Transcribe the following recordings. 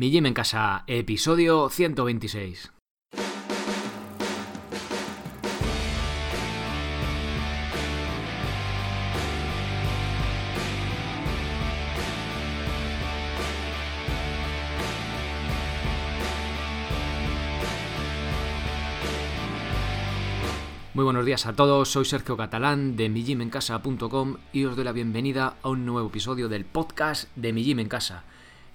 Mi Gym en Casa, episodio 126. Muy buenos días a todos, soy Sergio Catalán de mijimencasa.com y os doy la bienvenida a un nuevo episodio del podcast de Mi Gym en Casa,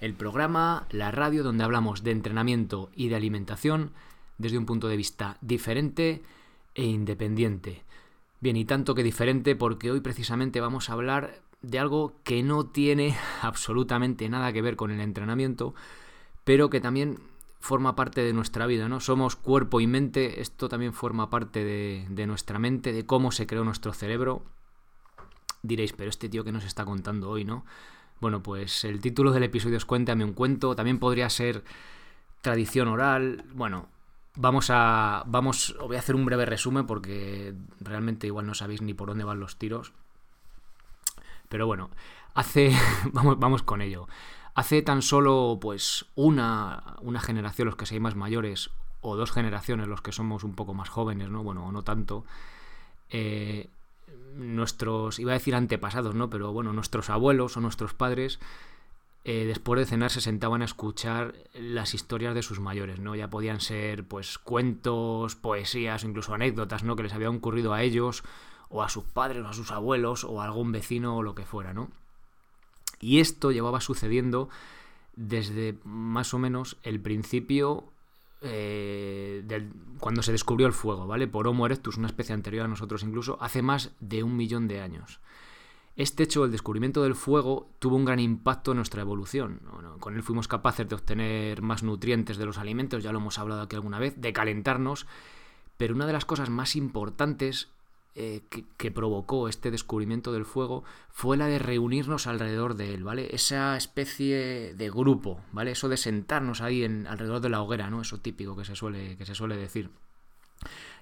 el programa, la radio donde hablamos de entrenamiento y de alimentación desde un punto de vista diferente e independiente. Bien, y tanto que diferente porque hoy precisamente vamos a hablar de algo que no tiene absolutamente nada que ver con el entrenamiento, pero que también forma parte de nuestra vida, ¿no? Somos cuerpo y mente, esto también forma parte de, nuestra mente, de cómo se creó nuestro cerebro. Diréis, pero este tío que nos está contando hoy, ¿no? Bueno, pues el título del episodio es Cuéntame un cuento, también podría ser tradición oral, bueno, vamos a, vamos, os voy a hacer un breve resumen porque realmente igual no sabéis ni por dónde van los tiros. Pero bueno, hace, vamos, vamos con ello. Hace tan solo pues una, una generación los que seáis más mayores o dos generaciones los que somos un poco más jóvenes, ¿no? Bueno, o no tanto. Eh, nuestros, iba a decir antepasados, ¿no? Pero bueno, nuestros abuelos o nuestros padres eh, después de cenar se sentaban a escuchar las historias de sus mayores, ¿no? Ya podían ser pues cuentos, poesías o incluso anécdotas, ¿no? Que les había ocurrido a ellos o a sus padres o a sus abuelos o a algún vecino o lo que fuera, ¿no? Y esto llevaba sucediendo desde más o menos el principio eh, cuando se descubrió el fuego, ¿vale? Por Homo erectus, una especie anterior a nosotros incluso, hace más de un millón de años. Este hecho, el descubrimiento del fuego, tuvo un gran impacto en nuestra evolución. con él fuimos capaces de obtener más nutrientes de los alimentos, ya lo hemos hablado aquí alguna vez, de calentarnos, pero una de las cosas más importantes eh, que, provocó este descubrimiento del fuego fue la de reunirnos alrededor de él, ¿vale? Esa especie de grupo, ¿vale? Eso de sentarnos ahí en, alrededor de la hoguera, ¿no? Eso típico que se suele, que se suele decir.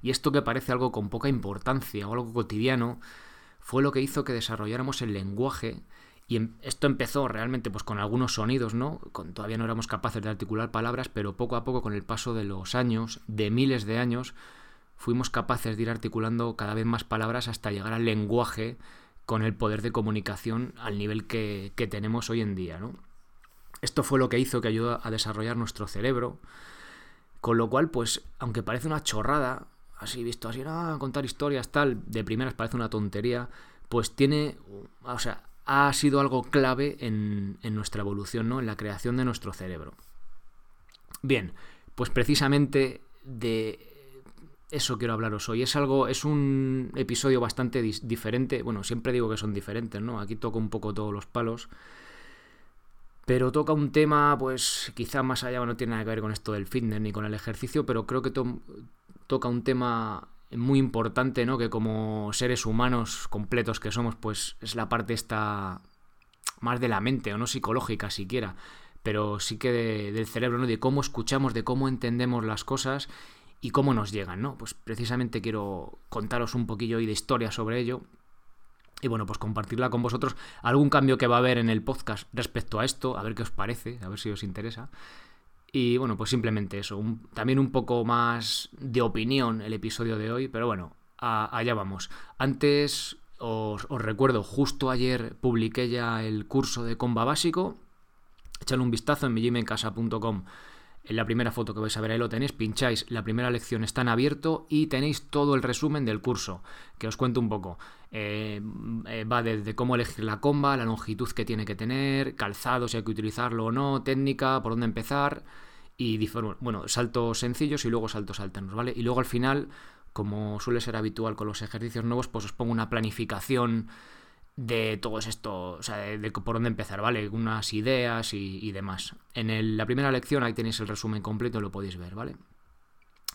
Y esto que parece algo con poca importancia o algo cotidiano, fue lo que hizo que desarrolláramos el lenguaje y em, esto empezó realmente pues con algunos sonidos, ¿no? Con, todavía no éramos capaces de articular palabras, pero poco a poco con el paso de los años, de miles de años, fuimos capaces de ir articulando cada vez más palabras hasta llegar al lenguaje con el poder de comunicación al nivel que, tenemos hoy en día. ¿no? Esto fue lo que hizo que ayudó a desarrollar nuestro cerebro, con lo cual, pues, aunque parece una chorrada, así visto así, ah, contar historias, tal, de primeras parece una tontería, pues tiene, o sea, ha sido algo clave en, en nuestra evolución, ¿no? En la creación de nuestro cerebro. Bien, pues precisamente de eso quiero hablaros hoy. Es algo, es un episodio bastante diferente. Bueno, siempre digo que son diferentes, ¿no? Aquí toco un poco todos los palos. Pero toca un tema, pues quizá más allá no tiene nada que ver con esto del fitness ni con el ejercicio, pero creo que toca un tema muy importante, ¿no? Que como seres humanos completos que somos, pues es la parte esta más de la mente, o no psicológica siquiera, pero sí que del cerebro, ¿no? De cómo escuchamos, de cómo entendemos las cosas y cómo nos llegan, ¿no? Pues precisamente quiero contaros un poquillo hoy de historia sobre ello y bueno, pues compartirla con vosotros. Algún cambio que va a haber en el podcast respecto a esto, a ver qué os parece, a ver si os interesa. Y bueno, pues simplemente eso, también un poco más de opinión el episodio de hoy, pero bueno, allá vamos. Antes os, recuerdo, justo ayer publiqué ya el curso de comba básico. Echadle un vistazo en mijimencasa.com en la primera foto que vais a ver ahí lo tenéis, pincháis, la primera lección está en abierto y tenéis todo el resumen del curso, que os cuento un poco. Eh, eh, va desde cómo elegir la comba, la longitud que tiene que tener, calzado, si hay que utilizarlo o no, técnica, por dónde empezar y bueno, saltos sencillos y luego saltos alternos, ¿vale? Y luego al final, como suele ser habitual con los ejercicios nuevos, pues os pongo una planificación de todo esto, o sea, de, por dónde empezar, ¿vale? Unas ideas y, demás. En la primera lección ahí tenéis el resumen completo, lo podéis ver, ¿vale?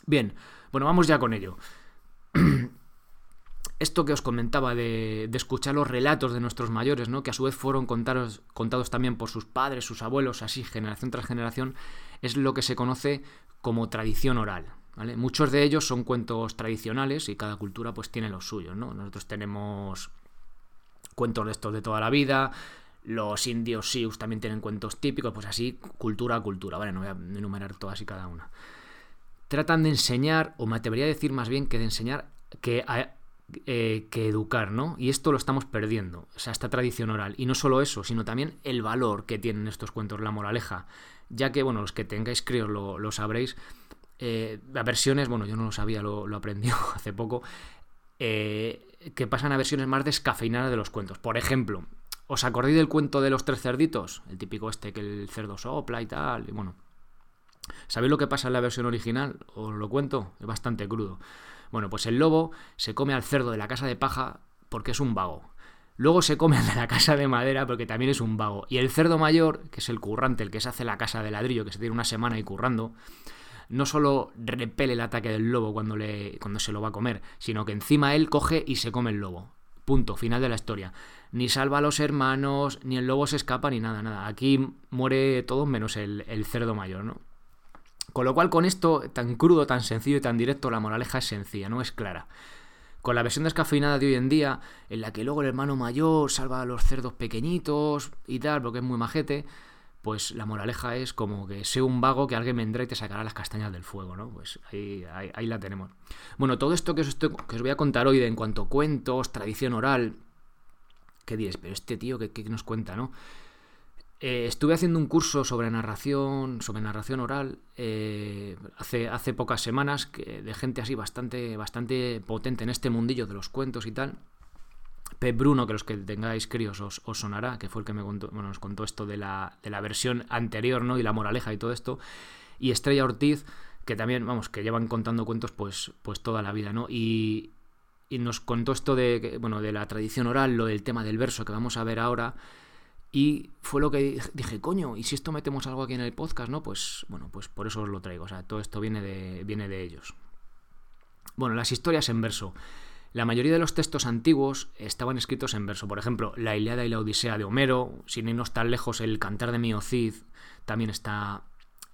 Bien, bueno, vamos ya con ello. Esto que os comentaba de, escuchar los relatos de nuestros mayores, ¿no? Que a su vez fueron contados, también por sus padres, sus abuelos, así, generación tras generación, es lo que se conoce como tradición oral, ¿vale? Muchos de ellos son cuentos tradicionales y cada cultura pues tiene los suyos, ¿no? Nosotros tenemos cuentos de estos de toda la vida, Los indios Sioux también tienen cuentos típicos, pues así, cultura a cultura, ¿vale? No voy a enumerar todas y cada una. Tratan de enseñar, o me atrevería a decir más bien que de enseñar que, eh, que educar, ¿no? Y esto lo estamos perdiendo, o sea, esta tradición oral. Y no solo eso, sino también el valor que tienen estos cuentos, la moraleja. Ya que, bueno, los que tengáis críos lo, lo sabréis, eh, versiones, bueno, yo no lo sabía, lo, lo aprendí hace poco, eh, que pasan a versiones más descafeinadas de los cuentos. Por ejemplo, ¿os acordáis del cuento de los tres cerditos? El típico este que el cerdo sopla y tal, y bueno. ¿Sabéis lo que pasa en la versión original? Os lo cuento, es bastante crudo. Bueno, pues el lobo se come al cerdo de la casa de paja porque es un vago. Luego se come al de la casa de madera porque también es un vago. Y el cerdo mayor, que es el currante, el que se hace la casa de ladrillo, que se tiene una semana ahí currando, no solo repele el ataque del lobo cuando, le, cuando se lo va a comer, sino que encima él coge y se come el lobo. Punto, final de la historia. Ni salva a los hermanos, ni el lobo se escapa, ni nada, nada. Aquí muere todo menos el, el cerdo mayor, ¿no? Con lo cual, con esto tan crudo, tan sencillo y tan directo, la moraleja es sencilla, no es clara. Con la versión descafeinada de hoy en día, en la que luego el hermano mayor salva a los cerdos pequeñitos y tal, porque es muy majete, pues la moraleja es como que sea un vago que alguien vendrá y te sacará las castañas del fuego, ¿no? Pues ahí, ahí, la tenemos. Bueno, todo esto que os, que os voy a contar hoy en cuanto a cuentos, tradición oral, ¿qué diréis? Pero este tío, ¿qué, qué nos cuenta, no? Eh, estuve haciendo un curso sobre narración, sobre narración oral, eh, hace, hace pocas semanas, que, de gente así bastante, bastante potente en este mundillo de los cuentos y tal. Pep Bruno, que los que tengáis críos os, sonará, que fue el que me contó, bueno, nos contó esto de la, de la versión anterior, ¿no? Y la moraleja y todo esto. Y Estrella Ortiz, que también, vamos, que llevan contando cuentos pues, pues toda la vida, ¿no? Y, y nos contó esto de, bueno, de la tradición oral, lo del tema del verso que vamos a ver ahora. Y fue lo que dije, coño, ¿y si esto metemos algo aquí en el podcast, no? Pues bueno, pues por eso os lo traigo. O sea, todo esto viene de, viene de ellos. Bueno, las historias en verso. La mayoría de los textos antiguos estaban escritos en verso. Por ejemplo, la Ilíada y la Odisea de Homero, sin irnos tan lejos, el Cantar de Miocid también está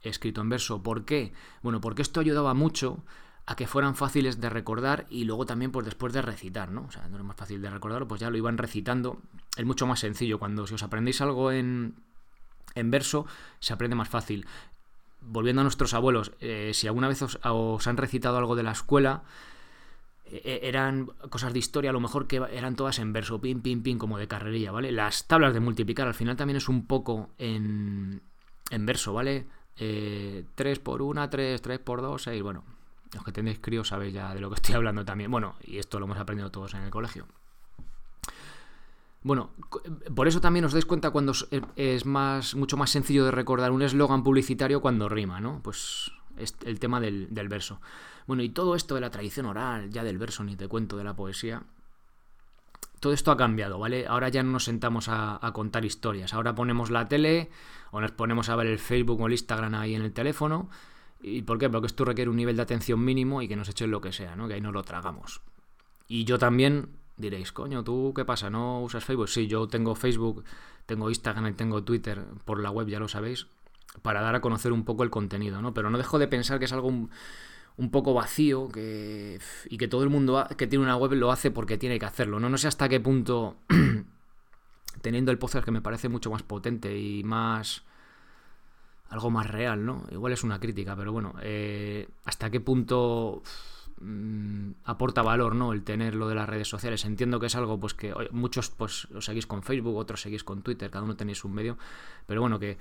escrito en verso. ¿Por qué? Bueno, porque esto ayudaba mucho a que fueran fáciles de recordar y luego también pues después de recitar, ¿no? O sea, no era más fácil de recordarlo, pues ya lo iban recitando. Es mucho más sencillo. Cuando si os aprendéis algo en, en verso, se aprende más fácil. Volviendo a nuestros abuelos, eh, si alguna vez os, han recitado algo de la escuela, eran cosas de historia, a lo mejor que eran todas en verso, pin, pin, pin, como de carrerilla, ¿vale? Las tablas de multiplicar al final también es un poco en, en verso, ¿vale? Eh, 3 por 1, 3, 3 por 2, 6, bueno. Los que tenéis críos sabéis ya de lo que estoy hablando también. Bueno, y esto lo hemos aprendido todos en el colegio. Bueno, por eso también os dais cuenta cuando es más, mucho más sencillo de recordar un eslogan publicitario cuando rima, ¿no? Pues el tema del, verso. Bueno, y todo esto de la tradición oral, ya del verso, ni te cuento de la poesía, todo esto ha cambiado, ¿vale? Ahora ya no nos sentamos a, contar historias. Ahora ponemos la tele o nos ponemos a ver el Facebook o el Instagram ahí en el teléfono. ¿Y por qué? Porque esto requiere un nivel de atención mínimo y que nos echen lo que sea, ¿no? Que ahí nos lo tragamos. Y yo también diréis, coño, ¿tú qué pasa? ¿No usas Facebook? Sí, yo tengo Facebook, tengo Instagram y tengo Twitter por la web, ya lo sabéis para dar a conocer un poco el contenido, ¿no? Pero no dejo de pensar que es algo un, poco vacío que, y que todo el mundo que tiene una web lo hace porque tiene que hacerlo, ¿no? Sé hasta qué punto, teniendo el podcast que me parece mucho más potente y más... algo más real, ¿no? Igual es una crítica, pero bueno, eh, hasta qué punto mm, aporta valor, ¿no? El tener lo de las redes sociales. Entiendo que es algo, pues que muchos pues lo seguís con Facebook, otros seguís con Twitter, cada uno tenéis un medio, pero bueno, que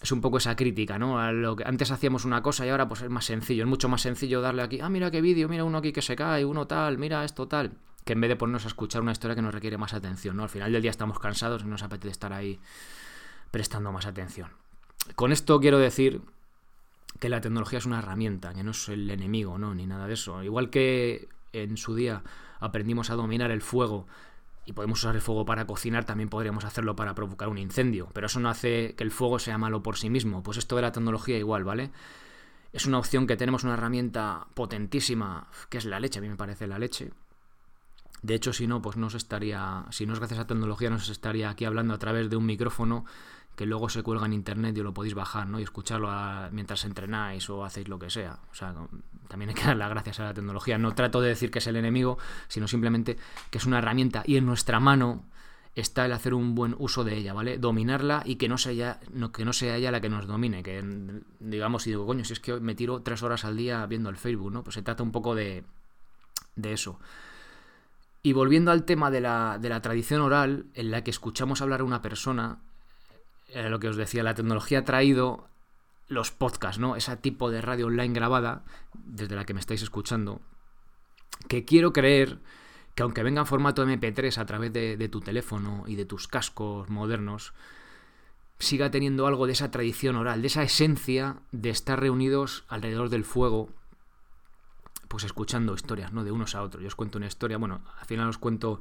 es un poco esa crítica, ¿no? A lo que antes hacíamos una cosa y ahora pues es más sencillo, es mucho más sencillo darle aquí, ah, mira qué vídeo, mira uno aquí que se cae, uno tal, mira esto tal, que en vez de ponernos a escuchar una historia que nos requiere más atención, ¿no? Al final del día estamos cansados y nos apetece estar ahí prestando más atención. Con esto quiero decir que la tecnología es una herramienta, que no es el enemigo, ¿no? Ni nada de eso. Igual que en su día aprendimos a dominar el fuego y podemos usar el fuego para cocinar, también podríamos hacerlo para provocar un incendio. Pero eso no hace que el fuego sea malo por sí mismo. Pues esto de la tecnología igual, ¿vale? Es una opción que tenemos una herramienta potentísima, que es la leche, a mí me parece la leche. De hecho, si no, pues no se estaría, si no es gracias a tecnología, no se estaría aquí hablando a través de un micrófono que luego se cuelga en internet y lo podéis bajar, ¿no? Y escucharlo mientras entrenáis o hacéis lo que sea. O sea, también hay que dar las gracias a la tecnología. No trato de decir que es el enemigo, sino simplemente que es una herramienta y en nuestra mano está el hacer un buen uso de ella, ¿vale? Dominarla y que no sea, no, que no sea ella la que nos domine, que digamos, y digo, coño, si es que me tiro tres horas al día viendo el Facebook, ¿no? Pues se trata un poco de, de eso. Y volviendo al tema de la, de la tradición oral, en la que escuchamos hablar a una persona, lo que os decía, la tecnología ha traído los podcasts, ¿no? Ese tipo de radio online grabada, desde la que me estáis escuchando, que quiero creer que aunque venga en formato MP3 a través de, tu teléfono y de tus cascos modernos, siga teniendo algo de esa tradición oral, de esa esencia de estar reunidos alrededor del fuego, pues escuchando historias, ¿no? De unos a otros. Yo os cuento una historia, bueno, al final os cuento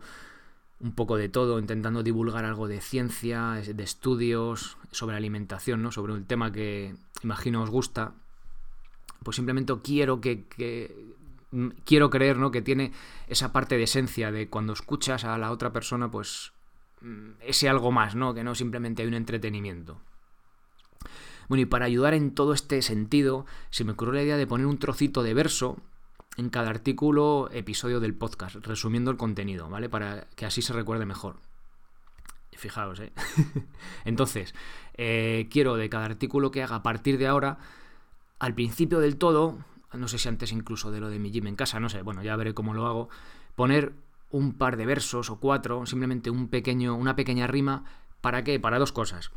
un poco de todo, intentando divulgar algo de ciencia, de estudios, sobre alimentación, ¿no? Sobre un tema que imagino os gusta. Pues simplemente quiero que, que quiero creer, ¿no? Que tiene esa parte de esencia de cuando escuchas a la otra persona, pues mm, ese algo más, ¿no? Que no simplemente hay un entretenimiento. Bueno, y para ayudar en todo este sentido, se me ocurrió la idea de poner un trocito de verso en cada artículo, episodio del podcast, resumiendo el contenido, ¿vale? Para que así se recuerde mejor. Fijaos, ¿eh? Entonces, eh, quiero de cada artículo que haga a partir de ahora, al principio del todo, no sé si antes incluso de lo de mi gym en casa, no sé, bueno, ya veré cómo lo hago, poner un par de versos o cuatro, simplemente un pequeño, una pequeña rima, ¿para qué? Para dos cosas.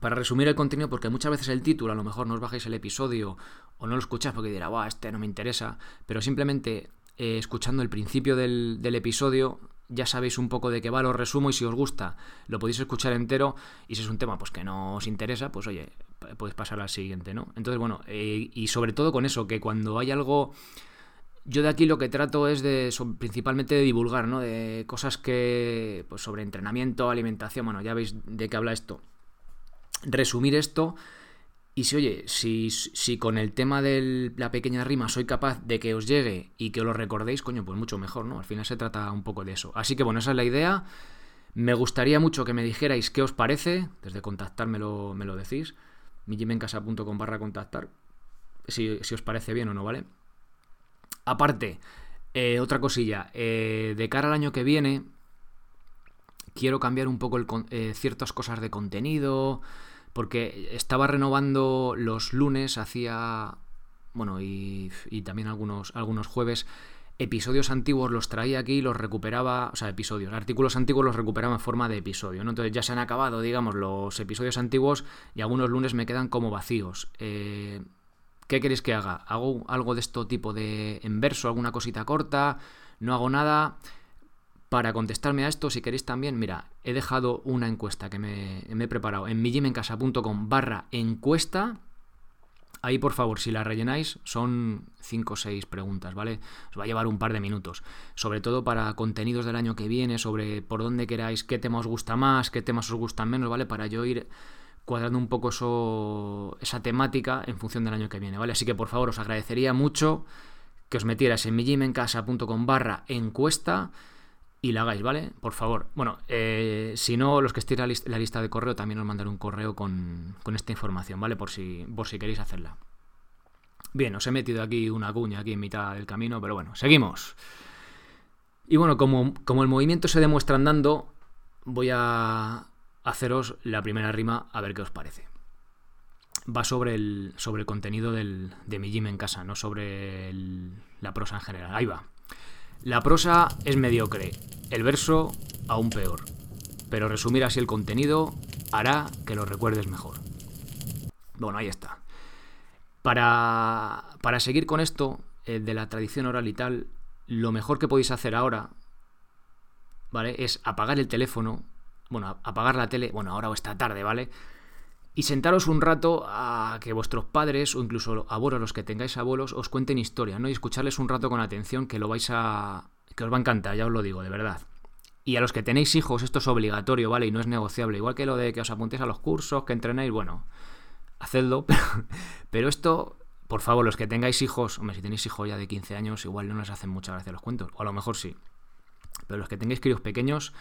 Para resumir el contenido, porque muchas veces el título, a lo mejor no os bajáis el episodio o no lo escucháis porque dirá, Buah, este no me interesa, pero simplemente eh, escuchando el principio del, episodio ya sabéis un poco de qué va, lo resumo y si os gusta lo podéis escuchar entero y si es un tema pues que no os interesa, pues oye, podéis pasar al siguiente, ¿no? Entonces, bueno, eh, y sobre todo con eso, que cuando hay algo... Yo de aquí lo que trato es de principalmente de divulgar, ¿no? De cosas que pues sobre entrenamiento, alimentación, bueno, ya veis de qué habla esto. Resumir esto y si, oye, si, si con el tema de la pequeña rima soy capaz de que os llegue y que lo recordéis, coño, pues mucho mejor, ¿no? Al final se trata un poco de eso. Así que bueno, esa es la idea. Me gustaría mucho que me dijerais qué os parece. Desde contactarme me lo decís. mijimencasa.com barra contactar. Si, os parece bien o no, ¿vale? Aparte, eh, otra cosilla. Eh, de cara al año que viene, quiero cambiar un poco eh, ciertas cosas de contenido porque estaba renovando los lunes, hacía, bueno, y, también algunos, algunos jueves, episodios antiguos los traía aquí y los recuperaba, o sea, episodios, artículos antiguos los recuperaba en forma de episodio. Entonces ya se han acabado, digamos, los episodios antiguos y algunos lunes me quedan como vacíos. Eh, ¿Qué queréis que haga? ¿Hago algo de esto tipo de en verso, alguna cosita corta? ¿No hago nada? Para contestarme a esto, si queréis también, mira, he dejado una encuesta que me, he preparado en mijimencasa.com barra encuesta. Ahí, por favor, si la rellenáis, son 5 o 6 preguntas, ¿vale? Os va a llevar un par de minutos. Sobre todo para contenidos del año que viene, sobre por dónde queráis, qué temas os gusta más, qué temas os gustan menos, ¿vale? Para yo ir cuadrando un poco eso, esa temática en función del año que viene, ¿vale? Así que, por favor, os agradecería mucho que os metierais en mijimencasa.com barra encuesta y la hagáis, ¿vale? Por favor. Bueno, eh, si no, los que estéis en la, lista de correo también os mandaré un correo con, esta información, ¿vale? Por si, por si queréis hacerla. Bien, os he metido aquí una cuña aquí en mitad del camino, pero bueno, seguimos. Y bueno, como, como el movimiento se demuestra andando, voy a haceros la primera rima a ver qué os parece. Va sobre el, sobre el contenido del, de mi gym en casa, no sobre la prosa en general. Ahí va. La prosa es mediocre, el verso aún peor, pero resumir así el contenido hará que lo recuerdes mejor. Bueno, ahí está. Para, para seguir con esto eh, de la tradición oral y tal, lo mejor que podéis hacer ahora, ¿vale? Es apagar el teléfono, bueno, apagar la tele, bueno, ahora o esta tarde, ¿vale? Y sentaros un rato a que vuestros padres o incluso abuelos, los que tengáis abuelos, os cuenten historias, ¿no? Y escucharles un rato con atención que lo vais a... que os va a encantar, ya os lo digo, de verdad. Y a los que tenéis hijos, esto es obligatorio, ¿vale? Y no es negociable. Igual que lo de que os apuntéis a los cursos, que entrenéis, bueno, hacedlo. Pero, esto, por favor, los que tengáis hijos, hombre, si tenéis hijos ya de 15 años, igual no les hacen mucha gracia los cuentos. O a lo mejor sí. Pero los que tengáis críos pequeños,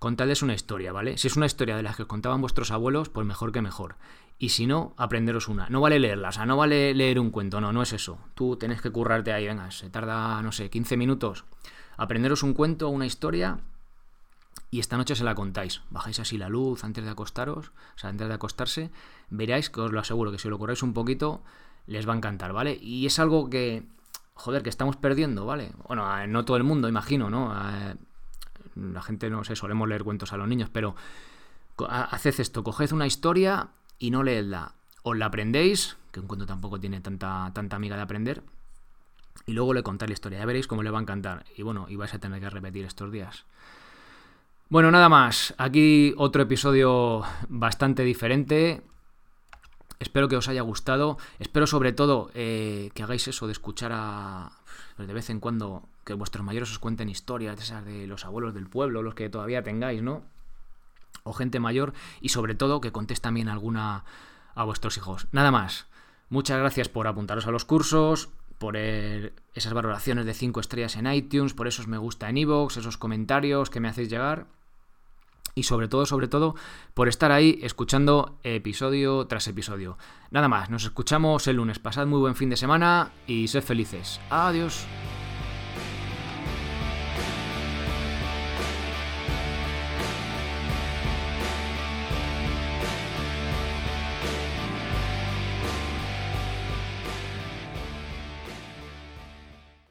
contadles una historia, ¿vale? Si es una historia de las que os contaban vuestros abuelos, pues mejor que mejor. Y si no, aprenderos una. No vale leerla, o sea, no vale leer un cuento, no, no es eso. Tú tenés que currarte ahí, venga, se tarda, no sé, 15 minutos. Aprenderos un cuento, una historia y esta noche se la contáis. Bajáis así la luz antes de acostaros, o sea, antes de acostarse, veráis que os lo aseguro que si lo corréis un poquito, les va a encantar, ¿vale? Y es algo que, joder, que estamos perdiendo, ¿vale? Bueno, no todo el mundo, imagino, ¿no? La gente, no sé, solemos leer cuentos a los niños, pero haced esto, coged una historia y no leedla. Os la aprendéis, que un cuento tampoco tiene tanta, tanta amiga de aprender, y luego le contáis la historia, ya veréis cómo le va a encantar. Y bueno, y vais a tener que repetir estos días. Bueno, nada más. Aquí otro episodio bastante diferente. Espero que os haya gustado. Espero sobre todo eh, que hagáis eso de escuchar a... De vez en cuando que vuestros mayores os cuenten historias de esas de los abuelos del pueblo, los que todavía tengáis, ¿no? O gente mayor. Y sobre todo que contéis también alguna a vuestros hijos. Nada más. Muchas gracias por apuntaros a los cursos, por esas valoraciones de 5 estrellas en iTunes, por esos me gusta en iVoox, esos comentarios que me hacéis llegar y sobre todo, sobre todo, por estar ahí escuchando episodio tras episodio. Nada más, nos escuchamos el lunes. Pasad muy buen fin de semana y sed felices. Adiós.